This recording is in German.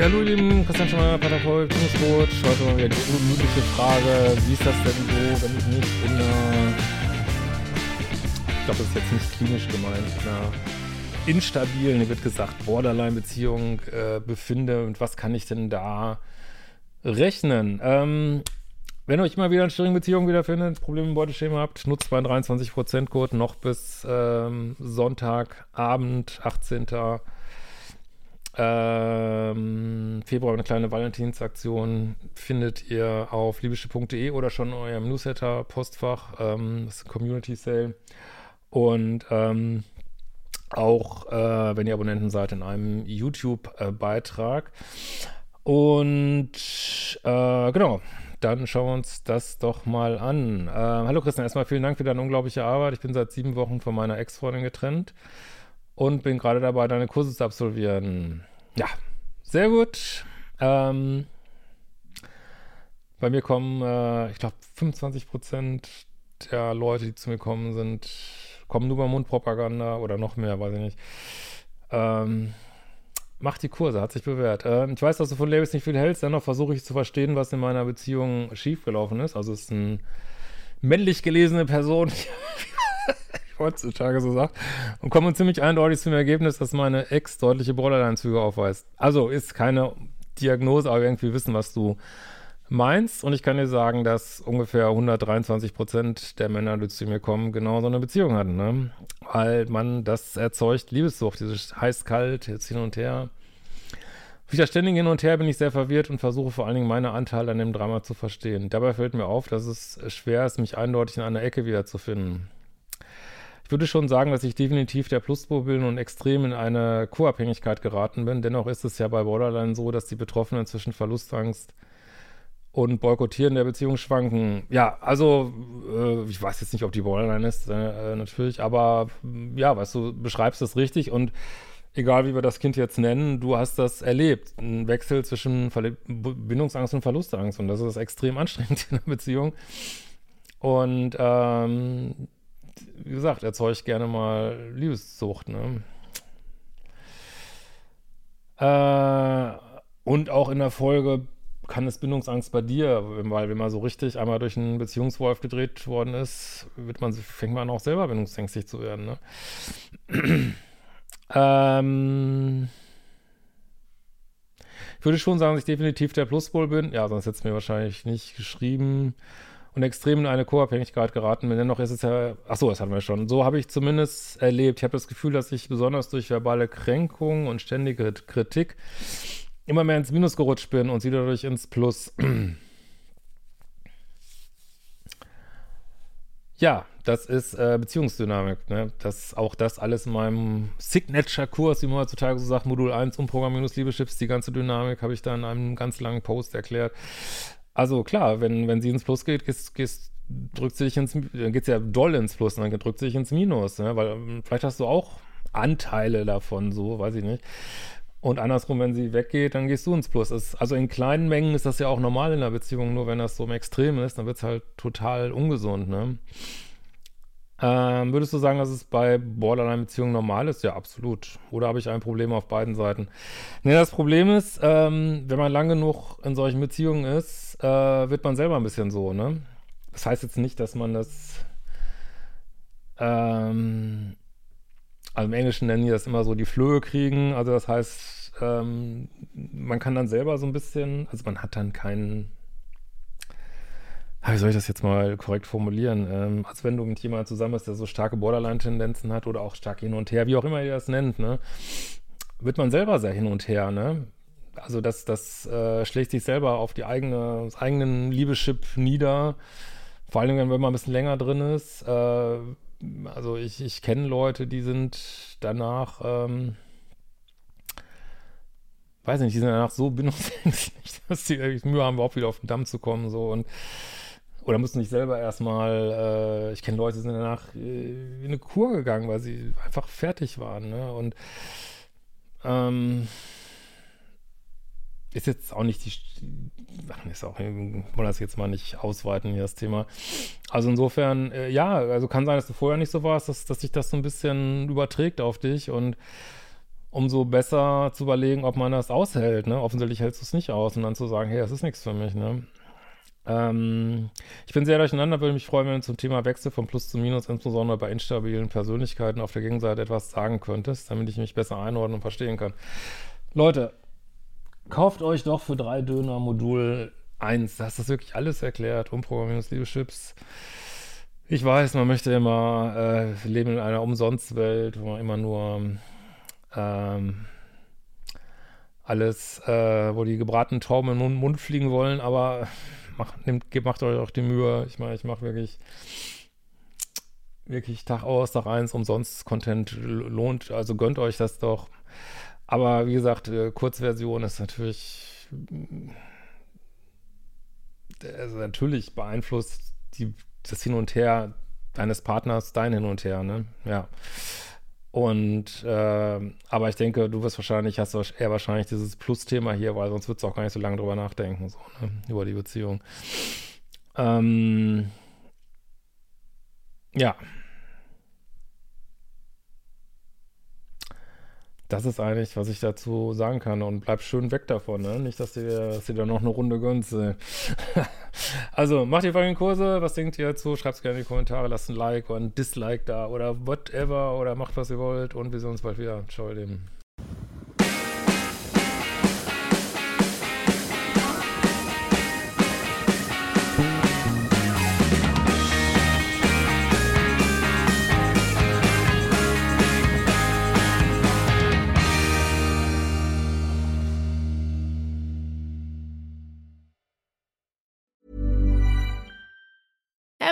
Ja, hallo ihr Lieben, Christian Schmeier, Paterpol, Coach. Heute mal wieder die unmögliche Frage, wie ist das denn so, wenn ich mich in einer, ich glaube, das ist jetzt nicht klinisch gemeint, in einer instabilen, hier wird gesagt, Borderline-Beziehung äh, befinde und was kann ich denn da rechnen? Ähm, wenn ihr euch immer wieder in schwierigen Beziehungen wiederfindet, Probleme im Beuteschema habt, nutzt meinen 23%-Code noch bis ähm, Sonntagabend, 18 ähm, Februar eine kleine Valentinsaktion findet ihr auf liebische.de oder schon in eurem Newsletter-Postfach. Ähm, das ist ein Community Sale. Und ähm, auch, äh, wenn ihr Abonnenten seid, in einem YouTube-Beitrag. Und äh, genau, dann schauen wir uns das doch mal an. Äh, hallo Christian, erstmal vielen Dank für deine unglaubliche Arbeit. Ich bin seit sieben Wochen von meiner Ex-Freundin getrennt und bin gerade dabei, deine Kurse zu absolvieren. Ja, sehr gut. Ähm, bei mir kommen, äh, ich glaube, 25 Prozent der Leute, die zu mir kommen, sind, kommen nur bei Mundpropaganda oder noch mehr, weiß ich nicht. Ähm, mach die Kurse, hat sich bewährt. Ähm, ich weiß, dass du von Labels nicht viel hältst, dennoch versuche ich zu verstehen, was in meiner Beziehung schiefgelaufen ist. Also es ist eine männlich gelesene Person, heutzutage so sagt, und komme ziemlich eindeutig zum Ergebnis, dass meine Ex deutliche Borderline-Züge aufweist. Also ist keine Diagnose, aber irgendwie wissen, was du meinst. Und ich kann dir sagen, dass ungefähr 123 Prozent der Männer, die zu mir kommen, genau so eine Beziehung hatten. Ne? Weil man das erzeugt Liebessucht, dieses heiß-kalt, jetzt hin und her. Wieder ständig hin und her bin ich sehr verwirrt und versuche vor allen Dingen meine Anteile an dem Drama zu verstehen. Dabei fällt mir auf, dass es schwer ist, mich eindeutig in einer Ecke wiederzufinden. Ich würde schon sagen, dass ich definitiv der Pluspol bin und extrem in eine Co-Abhängigkeit geraten bin. Dennoch ist es ja bei Borderline so, dass die Betroffenen zwischen Verlustangst und Boykottieren der Beziehung schwanken. Ja, also äh, ich weiß jetzt nicht, ob die Borderline ist, äh, natürlich, aber ja, weißt du, beschreibst es richtig und egal wie wir das Kind jetzt nennen, du hast das erlebt. Ein Wechsel zwischen Verle Bindungsangst und Verlustangst und das ist extrem anstrengend in der Beziehung. Und ähm, wie gesagt, erzeugt gerne mal Liebessucht, ne? Äh, und auch in der Folge kann es Bindungsangst bei dir, weil wenn man so richtig einmal durch einen Beziehungswolf gedreht worden ist, wird man, fängt man auch selber bindungsängstig zu werden, ne? ähm, ich würde schon sagen, dass ich definitiv der Pluspol bin. Ja, sonst hätte es mir wahrscheinlich nicht geschrieben und extrem in eine Co-Abhängigkeit geraten bin. Dennoch ist es ja, ach so, das hatten wir schon. So habe ich zumindest erlebt. Ich habe das Gefühl, dass ich besonders durch verbale Kränkungen und ständige Kritik immer mehr ins Minus gerutscht bin und sie dadurch ins Plus. ja, das ist äh, Beziehungsdynamik. Ne? Das, auch das alles in meinem Signature-Kurs, wie man heutzutage so sagt, Modul 1, Umprogrammierungs-Liebeschips, die ganze Dynamik habe ich da in einem ganz langen Post erklärt. Also klar, wenn, wenn sie ins Plus geht, gehst, gehst, drückt sie dich ins, dann geht es ja doll ins Plus und dann drückt sie dich ins Minus, ne? weil ähm, vielleicht hast du auch Anteile davon, so, weiß ich nicht. Und andersrum, wenn sie weggeht, dann gehst du ins Plus. Es, also in kleinen Mengen ist das ja auch normal in der Beziehung, nur wenn das so im Extrem ist, dann wird es halt total ungesund, ne? Ähm, würdest du sagen, dass es bei Borderline-Beziehungen normal ist? Ja, absolut. Oder habe ich ein Problem auf beiden Seiten? Ne, das Problem ist, ähm, wenn man lang genug in solchen Beziehungen ist, äh, wird man selber ein bisschen so, ne? Das heißt jetzt nicht, dass man das, ähm, also im Englischen nennen die das immer so die Flöhe kriegen. Also das heißt, ähm, man kann dann selber so ein bisschen, also man hat dann keinen wie soll ich das jetzt mal korrekt formulieren? Ähm, als wenn du mit jemandem zusammen bist, der so starke Borderline-Tendenzen hat oder auch stark hin und her, wie auch immer ihr das nennt, ne? Wird man selber sehr hin und her, ne? also das, das äh, schlägt sich selber auf die eigene, das eigenen Liebeschip nieder. Vor allem, wenn man ein bisschen länger drin ist. Äh, also ich, ich kenne Leute, die sind danach, ähm, weiß nicht, die sind danach so bindungsängstlich, dass sie Mühe haben, überhaupt wieder auf den Damm zu kommen. So und oder müssen nicht selber erstmal, äh, ich kenne Leute, die sind danach äh, in eine Kur gegangen, weil sie einfach fertig waren. Ne? Und ähm, ist jetzt auch nicht die, ach, ist auch, wollen das jetzt mal nicht ausweiten, hier das Thema. Also insofern, äh, ja, also kann sein, dass du vorher nicht so warst, dass, dass sich das so ein bisschen überträgt auf dich und umso besser zu überlegen, ob man das aushält, ne? Offensichtlich hältst du es nicht aus und dann zu sagen, hey, das ist nichts für mich, ne? Ähm, ich bin sehr durcheinander, würde mich freuen, wenn du zum Thema Wechsel von Plus zu Minus, insbesondere bei instabilen Persönlichkeiten auf der Gegenseite etwas sagen könntest, damit ich mich besser einordnen und verstehen kann. Leute, kauft euch doch für drei Döner Modul 1. Da hast das wirklich alles erklärt. Umprogrammierungsleaderships. Ich weiß, man möchte immer äh, leben in einer Umsonstwelt, wo man immer nur ähm, alles, äh, wo die gebratenen Tauben in den Mund fliegen wollen, aber macht, nehmt, macht euch auch die Mühe. Ich meine, ich mache wirklich, wirklich Tag aus, Tag eins umsonst Content lohnt. Also gönnt euch das doch. Aber wie gesagt, äh, Kurzversion ist natürlich, also natürlich beeinflusst die, das Hin und Her deines Partners dein Hin und Her, ne? Ja. Und, äh, aber ich denke, du wirst wahrscheinlich, hast du eher wahrscheinlich dieses Plus-Thema hier, weil sonst würdest du auch gar nicht so lange drüber nachdenken, so, ne? über die Beziehung. Ähm, ja. Das ist eigentlich, was ich dazu sagen kann. Und bleib schön weg davon, ne? Nicht, dass dir, dass dir da noch eine Runde gönnst. also, macht ihr folgende Kurse. Was denkt ihr dazu? Schreibt es gerne in die Kommentare. Lasst ein Like oder ein Dislike da oder whatever. Oder macht, was ihr wollt. Und wir sehen uns bald wieder. Ciao, ihr Lieben.